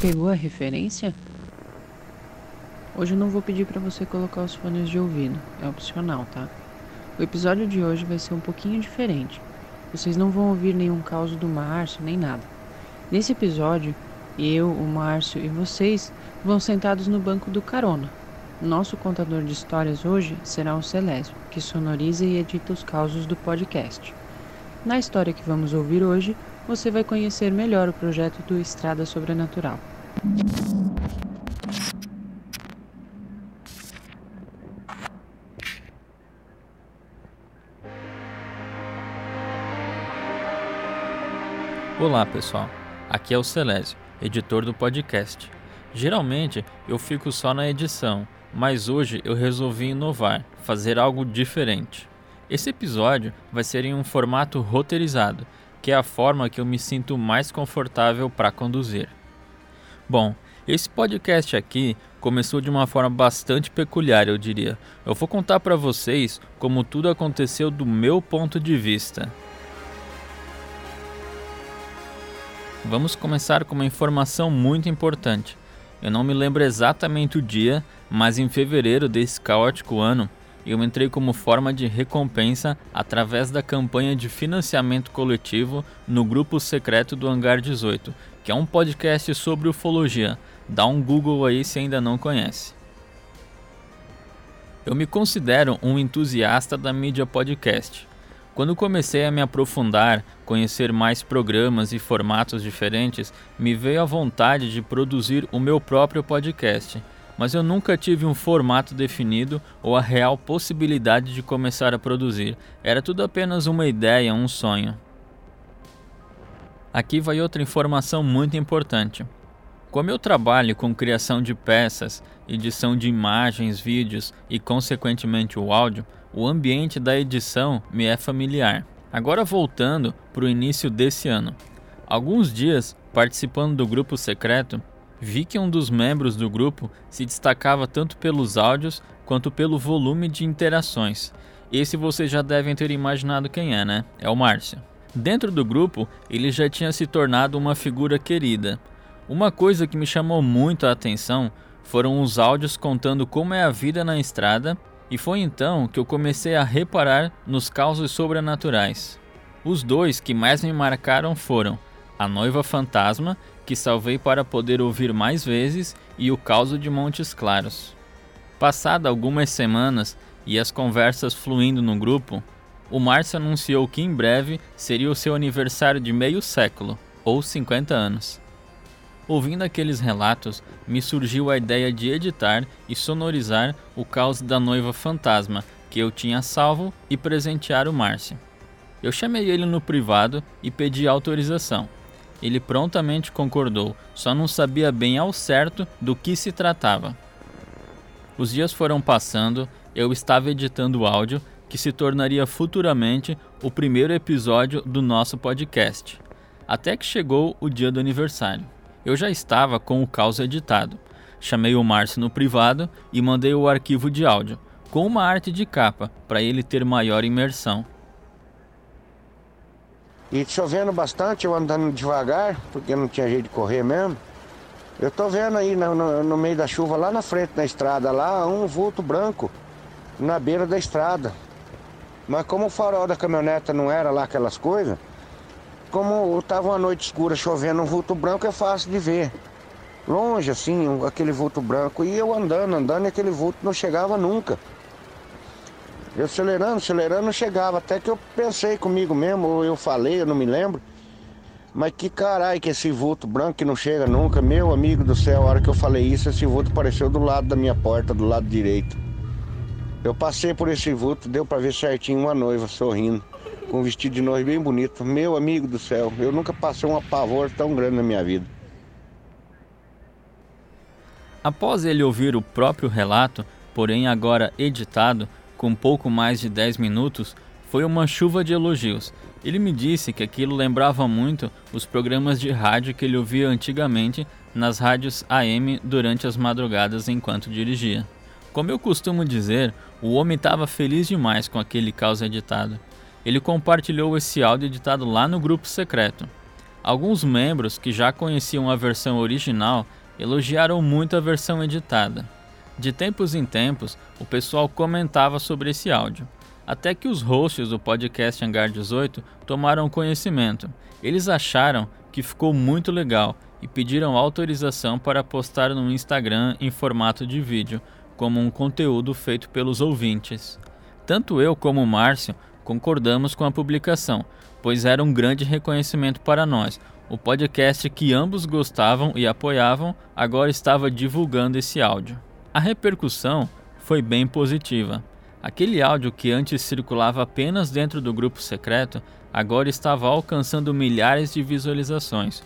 Pegou a referência? Hoje eu não vou pedir para você colocar os fones de ouvido, é opcional, tá? O episódio de hoje vai ser um pouquinho diferente. Vocês não vão ouvir nenhum caos do Márcio nem nada. Nesse episódio, eu, o Márcio e vocês vão sentados no banco do carona. Nosso contador de histórias hoje será o Celésio, que sonoriza e edita os causos do podcast. Na história que vamos ouvir hoje, você vai conhecer melhor o projeto do Estrada Sobrenatural. Olá pessoal, aqui é o Celésio, editor do podcast. Geralmente eu fico só na edição, mas hoje eu resolvi inovar, fazer algo diferente. Esse episódio vai ser em um formato roteirizado, que é a forma que eu me sinto mais confortável para conduzir. Bom, esse podcast aqui começou de uma forma bastante peculiar, eu diria. Eu vou contar para vocês como tudo aconteceu do meu ponto de vista. Vamos começar com uma informação muito importante. Eu não me lembro exatamente o dia, mas em fevereiro desse caótico ano, eu entrei como forma de recompensa através da campanha de financiamento coletivo no grupo secreto do Hangar 18, que é um podcast sobre ufologia. Dá um Google aí se ainda não conhece. Eu me considero um entusiasta da mídia podcast. Quando comecei a me aprofundar, conhecer mais programas e formatos diferentes, me veio a vontade de produzir o meu próprio podcast. Mas eu nunca tive um formato definido ou a real possibilidade de começar a produzir. Era tudo apenas uma ideia, um sonho. Aqui vai outra informação muito importante. Como eu trabalho com criação de peças, edição de imagens, vídeos e, consequentemente, o áudio, o ambiente da edição me é familiar. Agora voltando para o início desse ano. Alguns dias, participando do grupo secreto, vi que um dos membros do grupo se destacava tanto pelos áudios quanto pelo volume de interações. Esse vocês já devem ter imaginado quem é, né? É o Márcio. Dentro do grupo, ele já tinha se tornado uma figura querida. Uma coisa que me chamou muito a atenção foram os áudios contando como é a vida na estrada e foi então que eu comecei a reparar nos causos sobrenaturais. Os dois que mais me marcaram foram A Noiva Fantasma, que salvei para poder ouvir mais vezes, e O Causo de Montes Claros. Passada algumas semanas e as conversas fluindo no grupo, o Márcio anunciou que em breve seria o seu aniversário de meio século, ou 50 anos. Ouvindo aqueles relatos, me surgiu a ideia de editar e sonorizar o caos da noiva fantasma que eu tinha salvo e presentear o Márcio. Eu chamei ele no privado e pedi autorização. Ele prontamente concordou, só não sabia bem ao certo do que se tratava. Os dias foram passando, eu estava editando o áudio que se tornaria futuramente o primeiro episódio do nosso podcast, até que chegou o dia do aniversário. Eu já estava com o caos editado. Chamei o Márcio no privado e mandei o arquivo de áudio, com uma arte de capa, para ele ter maior imersão. E chovendo bastante, eu andando devagar, porque não tinha jeito de correr mesmo. Eu tô vendo aí no, no, no meio da chuva, lá na frente da estrada, lá um vulto branco na beira da estrada. Mas como o farol da caminhoneta não era lá aquelas coisas, como estava uma noite escura chovendo, um vulto branco é fácil de ver. Longe, assim, aquele vulto branco. E eu andando, andando, e aquele vulto não chegava nunca. Eu acelerando, acelerando, não chegava. Até que eu pensei comigo mesmo, ou eu falei, eu não me lembro. Mas que caralho que esse vulto branco que não chega nunca. Meu amigo do céu, a hora que eu falei isso, esse vulto apareceu do lado da minha porta, do lado direito. Eu passei por esse vulto, deu pra ver certinho uma noiva sorrindo, com um vestido de noiva bem bonito. Meu amigo do céu, eu nunca passei um apavor tão grande na minha vida. Após ele ouvir o próprio relato, porém agora editado, com pouco mais de 10 minutos, foi uma chuva de elogios. Ele me disse que aquilo lembrava muito os programas de rádio que ele ouvia antigamente nas rádios AM durante as madrugadas enquanto dirigia. Como eu costumo dizer, o homem estava feliz demais com aquele caos editado. Ele compartilhou esse áudio editado lá no grupo secreto. Alguns membros que já conheciam a versão original elogiaram muito a versão editada. De tempos em tempos, o pessoal comentava sobre esse áudio, até que os hosts do podcast Hangar 18 tomaram conhecimento. Eles acharam que ficou muito legal e pediram autorização para postar no Instagram em formato de vídeo, como um conteúdo feito pelos ouvintes. Tanto eu como o Márcio concordamos com a publicação, pois era um grande reconhecimento para nós. O podcast que ambos gostavam e apoiavam agora estava divulgando esse áudio. A repercussão foi bem positiva. Aquele áudio que antes circulava apenas dentro do grupo secreto agora estava alcançando milhares de visualizações.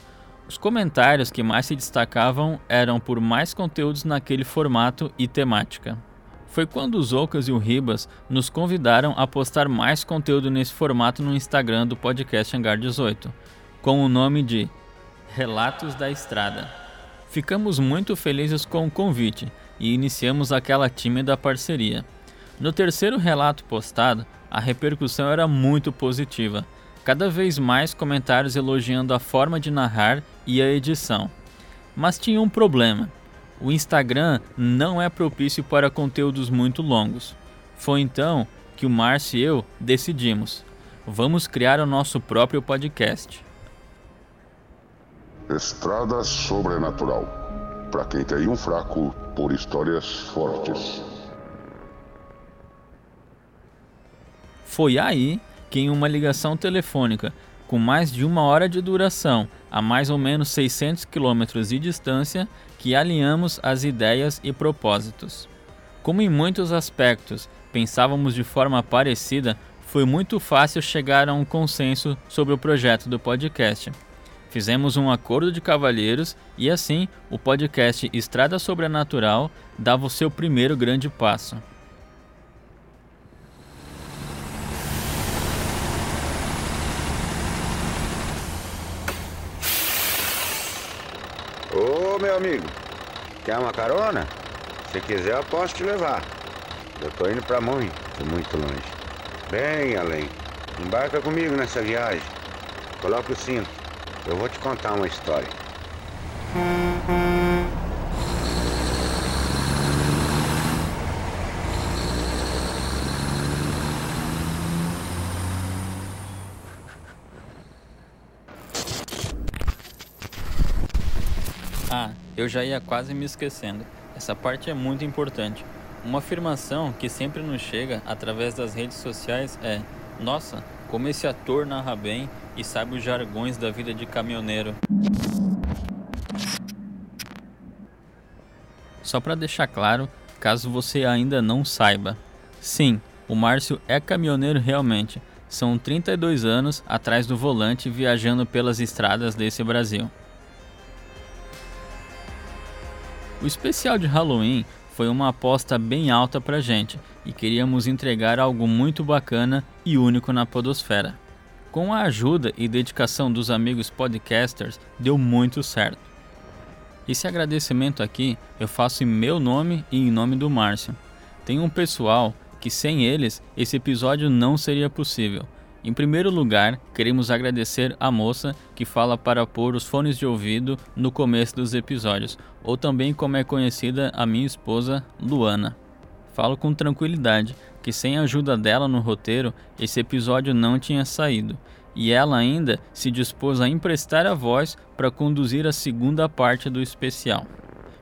Os comentários que mais se destacavam eram por mais conteúdos naquele formato e temática. Foi quando os Ocas e o Ribas nos convidaram a postar mais conteúdo nesse formato no Instagram do podcast Hangar 18, com o nome de Relatos da Estrada. Ficamos muito felizes com o convite e iniciamos aquela tímida parceria. No terceiro relato postado, a repercussão era muito positiva cada vez mais comentários elogiando a forma de narrar e a edição. Mas tinha um problema: o Instagram não é propício para conteúdos muito longos. Foi então que o Márcio e eu decidimos: vamos criar o nosso próprio podcast. Estrada Sobrenatural para quem tem um fraco por histórias fortes. Foi aí que em uma ligação telefônica com mais de uma hora de duração, a mais ou menos 600 quilômetros de distância, que alinhamos as ideias e propósitos. Como em muitos aspectos pensávamos de forma parecida, foi muito fácil chegar a um consenso sobre o projeto do podcast. Fizemos um acordo de cavalheiros e assim o podcast Estrada Sobrenatural dava o seu primeiro grande passo. Meu amigo, quer uma carona? Se quiser eu posso te levar. Eu tô indo pra muito, muito longe. Bem além. Embarca comigo nessa viagem. Coloca o cinto. Eu vou te contar uma história. Ah, eu já ia quase me esquecendo. Essa parte é muito importante. Uma afirmação que sempre nos chega através das redes sociais é: Nossa, como esse ator narra bem e sabe os jargões da vida de caminhoneiro. Só para deixar claro, caso você ainda não saiba. Sim, o Márcio é caminhoneiro realmente. São 32 anos atrás do volante viajando pelas estradas desse Brasil. O especial de Halloween foi uma aposta bem alta pra gente e queríamos entregar algo muito bacana e único na Podosfera. Com a ajuda e dedicação dos amigos podcasters, deu muito certo. Esse agradecimento aqui eu faço em meu nome e em nome do Márcio. Tem um pessoal que sem eles esse episódio não seria possível. Em primeiro lugar, queremos agradecer a moça que fala para pôr os fones de ouvido no começo dos episódios, ou também como é conhecida a minha esposa, Luana. Falo com tranquilidade que sem a ajuda dela no roteiro, esse episódio não tinha saído, e ela ainda se dispôs a emprestar a voz para conduzir a segunda parte do especial.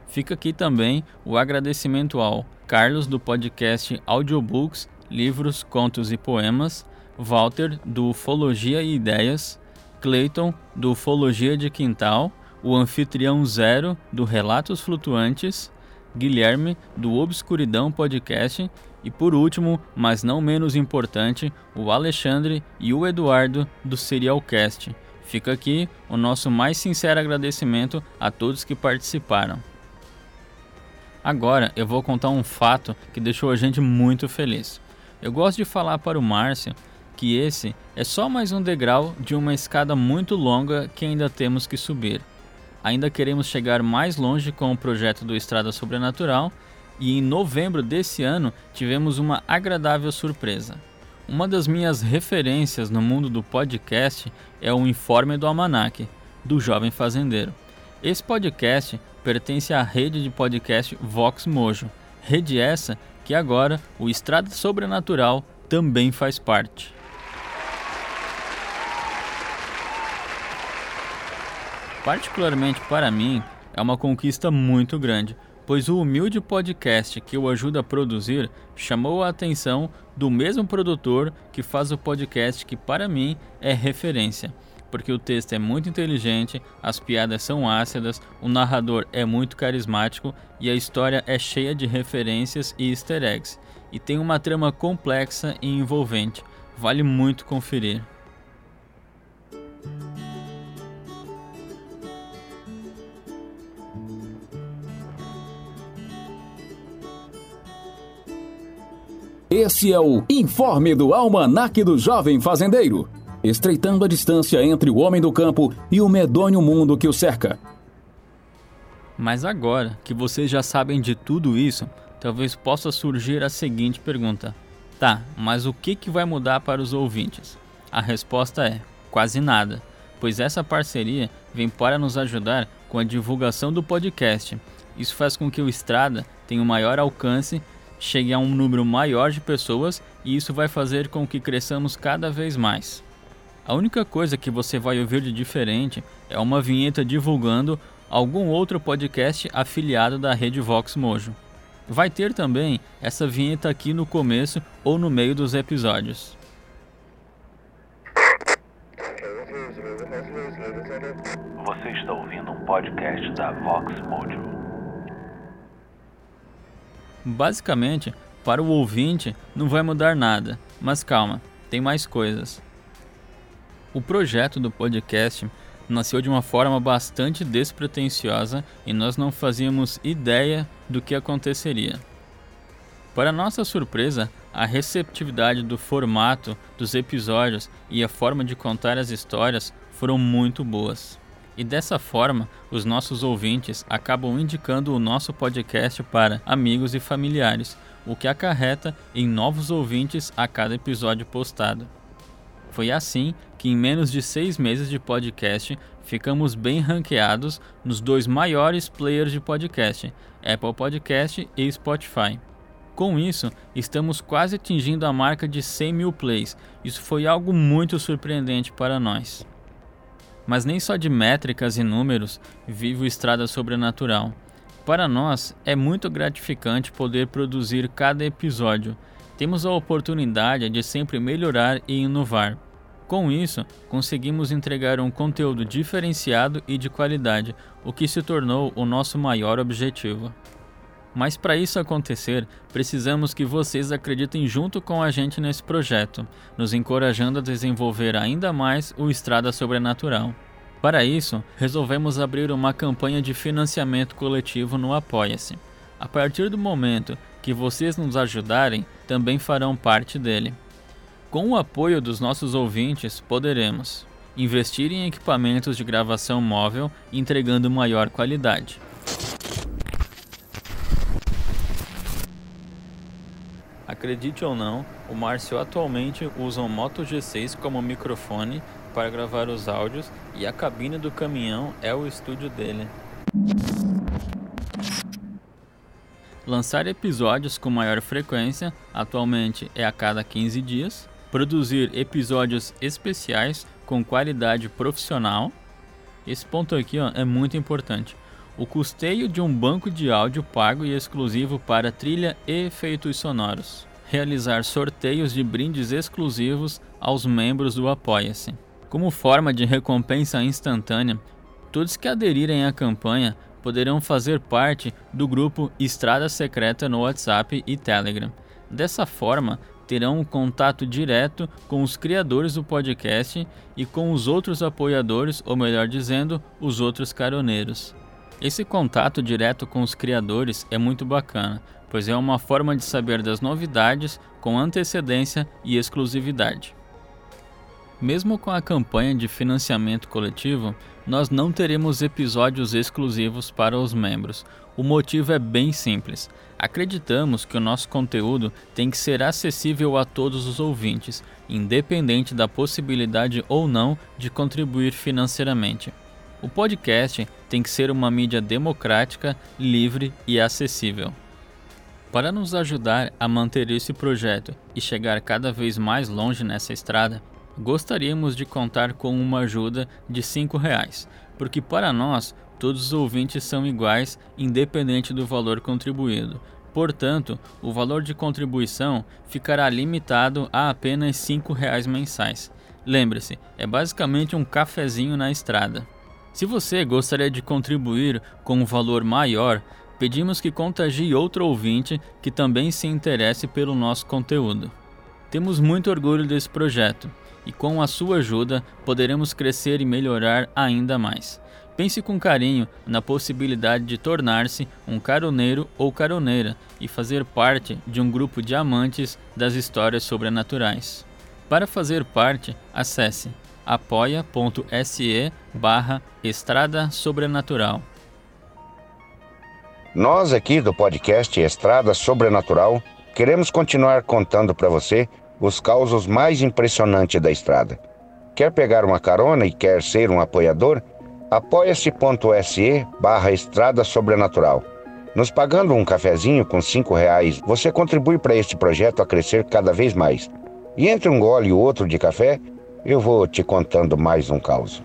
Fica aqui também o agradecimento ao Carlos do podcast Audiobooks, Livros, Contos e Poemas, Walter, do Ufologia e Ideias, Clayton, do Ufologia de Quintal, o Anfitrião Zero, do Relatos Flutuantes, Guilherme, do Obscuridão Podcast e, por último, mas não menos importante, o Alexandre e o Eduardo, do Serialcast. Fica aqui o nosso mais sincero agradecimento a todos que participaram. Agora eu vou contar um fato que deixou a gente muito feliz. Eu gosto de falar para o Márcio que esse é só mais um degrau de uma escada muito longa que ainda temos que subir. Ainda queremos chegar mais longe com o projeto do Estrada Sobrenatural e em novembro desse ano tivemos uma agradável surpresa. Uma das minhas referências no mundo do podcast é o Informe do Almanac, do Jovem Fazendeiro. Esse podcast pertence à rede de podcast Vox Mojo, rede essa que agora o Estrada Sobrenatural também faz parte. Particularmente para mim, é uma conquista muito grande, pois o humilde podcast que eu ajudo a produzir chamou a atenção do mesmo produtor que faz o podcast que para mim é referência, porque o texto é muito inteligente, as piadas são ácidas, o narrador é muito carismático e a história é cheia de referências e easter eggs, e tem uma trama complexa e envolvente. Vale muito conferir. Esse é o Informe do Almanac do Jovem Fazendeiro, estreitando a distância entre o homem do campo e o medonho mundo que o cerca. Mas agora que vocês já sabem de tudo isso, talvez possa surgir a seguinte pergunta: Tá, mas o que, que vai mudar para os ouvintes? A resposta é: quase nada, pois essa parceria vem para nos ajudar com a divulgação do podcast. Isso faz com que o Estrada tenha um maior alcance chegue a um número maior de pessoas e isso vai fazer com que cresçamos cada vez mais. A única coisa que você vai ouvir de diferente é uma vinheta divulgando algum outro podcast afiliado da rede Vox Mojo. Vai ter também essa vinheta aqui no começo ou no meio dos episódios. Você está ouvindo um podcast da Vox Mojo. Basicamente, para o ouvinte não vai mudar nada, mas calma, tem mais coisas. O projeto do podcast nasceu de uma forma bastante despretensiosa e nós não fazíamos ideia do que aconteceria. Para nossa surpresa, a receptividade do formato dos episódios e a forma de contar as histórias foram muito boas. E dessa forma, os nossos ouvintes acabam indicando o nosso podcast para amigos e familiares, o que acarreta em novos ouvintes a cada episódio postado. Foi assim que, em menos de seis meses de podcast, ficamos bem ranqueados nos dois maiores players de podcast, Apple Podcast e Spotify. Com isso, estamos quase atingindo a marca de 100 mil plays. Isso foi algo muito surpreendente para nós. Mas nem só de métricas e números vive o Estrada Sobrenatural. Para nós, é muito gratificante poder produzir cada episódio. Temos a oportunidade de sempre melhorar e inovar. Com isso, conseguimos entregar um conteúdo diferenciado e de qualidade, o que se tornou o nosso maior objetivo. Mas para isso acontecer, precisamos que vocês acreditem junto com a gente nesse projeto, nos encorajando a desenvolver ainda mais o Estrada Sobrenatural. Para isso, resolvemos abrir uma campanha de financiamento coletivo no Apoia-se. A partir do momento que vocês nos ajudarem, também farão parte dele. Com o apoio dos nossos ouvintes, poderemos investir em equipamentos de gravação móvel, entregando maior qualidade Acredite ou não, o Márcio atualmente usa um Moto G6 como microfone para gravar os áudios e a cabine do caminhão é o estúdio dele. Lançar episódios com maior frequência, atualmente é a cada 15 dias. Produzir episódios especiais com qualidade profissional. Esse ponto aqui ó, é muito importante. O custeio de um banco de áudio pago e exclusivo para trilha e efeitos sonoros. Realizar sorteios de brindes exclusivos aos membros do Apoia-se. Como forma de recompensa instantânea, todos que aderirem à campanha poderão fazer parte do grupo Estrada Secreta no WhatsApp e Telegram. Dessa forma, terão um contato direto com os criadores do podcast e com os outros apoiadores, ou melhor dizendo, os outros caroneiros. Esse contato direto com os criadores é muito bacana, pois é uma forma de saber das novidades com antecedência e exclusividade. Mesmo com a campanha de financiamento coletivo, nós não teremos episódios exclusivos para os membros. O motivo é bem simples. Acreditamos que o nosso conteúdo tem que ser acessível a todos os ouvintes, independente da possibilidade ou não de contribuir financeiramente. O podcast tem que ser uma mídia democrática, livre e acessível. Para nos ajudar a manter esse projeto e chegar cada vez mais longe nessa estrada, gostaríamos de contar com uma ajuda de R$ reais, porque para nós todos os ouvintes são iguais, independente do valor contribuído. Portanto, o valor de contribuição ficará limitado a apenas R$ reais mensais. Lembre-se, é basicamente um cafezinho na estrada. Se você gostaria de contribuir com um valor maior, pedimos que contagie outro ouvinte que também se interesse pelo nosso conteúdo. Temos muito orgulho desse projeto e com a sua ajuda poderemos crescer e melhorar ainda mais. Pense com carinho na possibilidade de tornar-se um caroneiro ou caroneira e fazer parte de um grupo de amantes das histórias sobrenaturais. Para fazer parte, acesse apoia.se barra Estrada Sobrenatural. Nós aqui do podcast Estrada Sobrenatural queremos continuar contando para você os causos mais impressionantes da estrada. Quer pegar uma carona e quer ser um apoiador? apoia-se.se barra Estrada Sobrenatural. Nos pagando um cafezinho com cinco reais, você contribui para este projeto a crescer cada vez mais. E entre um gole e outro de café, eu vou te contando mais um caos.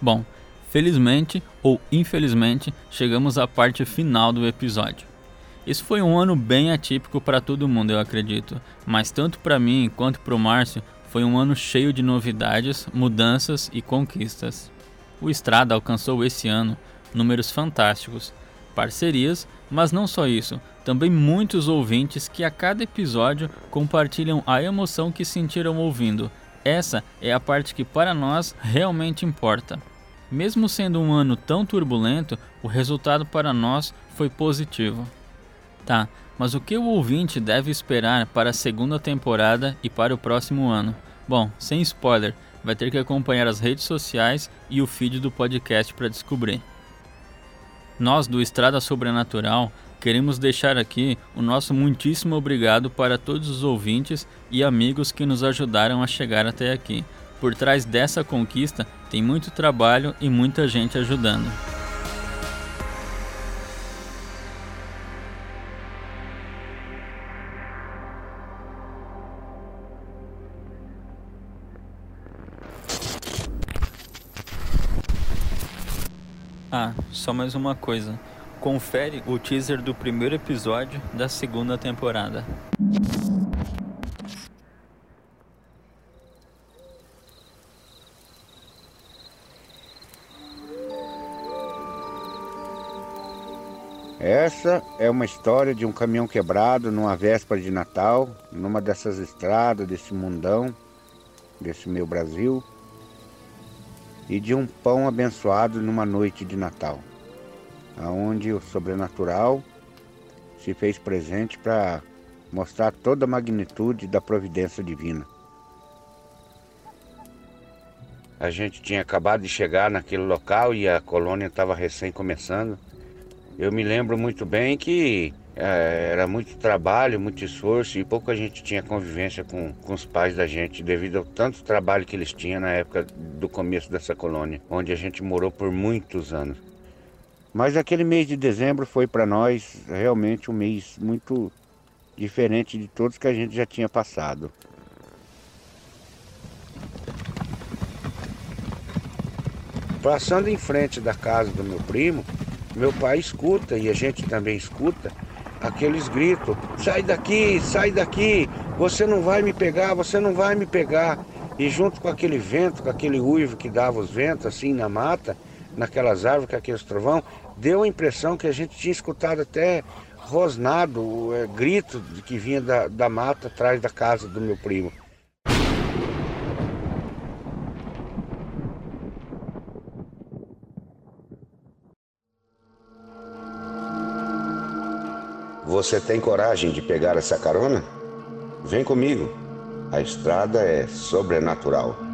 Bom, felizmente ou infelizmente, chegamos à parte final do episódio. Esse foi um ano bem atípico para todo mundo, eu acredito, mas tanto para mim quanto para o Márcio foi um ano cheio de novidades, mudanças e conquistas. O Estrada alcançou esse ano números fantásticos, parcerias, mas não só isso, também muitos ouvintes que a cada episódio compartilham a emoção que sentiram ouvindo. Essa é a parte que para nós realmente importa. Mesmo sendo um ano tão turbulento, o resultado para nós foi positivo. Tá, mas o que o ouvinte deve esperar para a segunda temporada e para o próximo ano? Bom, sem spoiler, vai ter que acompanhar as redes sociais e o feed do podcast para descobrir. Nós do Estrada Sobrenatural queremos deixar aqui o nosso muitíssimo obrigado para todos os ouvintes e amigos que nos ajudaram a chegar até aqui. Por trás dessa conquista tem muito trabalho e muita gente ajudando. Ah, só mais uma coisa. Confere o teaser do primeiro episódio da segunda temporada. Essa é uma história de um caminhão quebrado numa véspera de Natal, numa dessas estradas, desse mundão, desse meu Brasil, e de um pão abençoado numa noite de Natal, aonde o sobrenatural se fez presente para mostrar toda a magnitude da providência divina. A gente tinha acabado de chegar naquele local e a colônia estava recém começando. Eu me lembro muito bem que é, era muito trabalho, muito esforço e pouca gente tinha convivência com, com os pais da gente devido ao tanto trabalho que eles tinham na época do começo dessa colônia, onde a gente morou por muitos anos. Mas aquele mês de dezembro foi para nós realmente um mês muito diferente de todos que a gente já tinha passado. Passando em frente da casa do meu primo, meu pai escuta e a gente também escuta aqueles gritos: sai daqui, sai daqui, você não vai me pegar, você não vai me pegar. E junto com aquele vento, com aquele uivo que dava os ventos assim na mata, naquelas árvores, com aqueles trovão, deu a impressão que a gente tinha escutado até rosnado, é, grito que vinha da, da mata atrás da casa do meu primo. Você tem coragem de pegar essa carona? Vem comigo. A estrada é sobrenatural.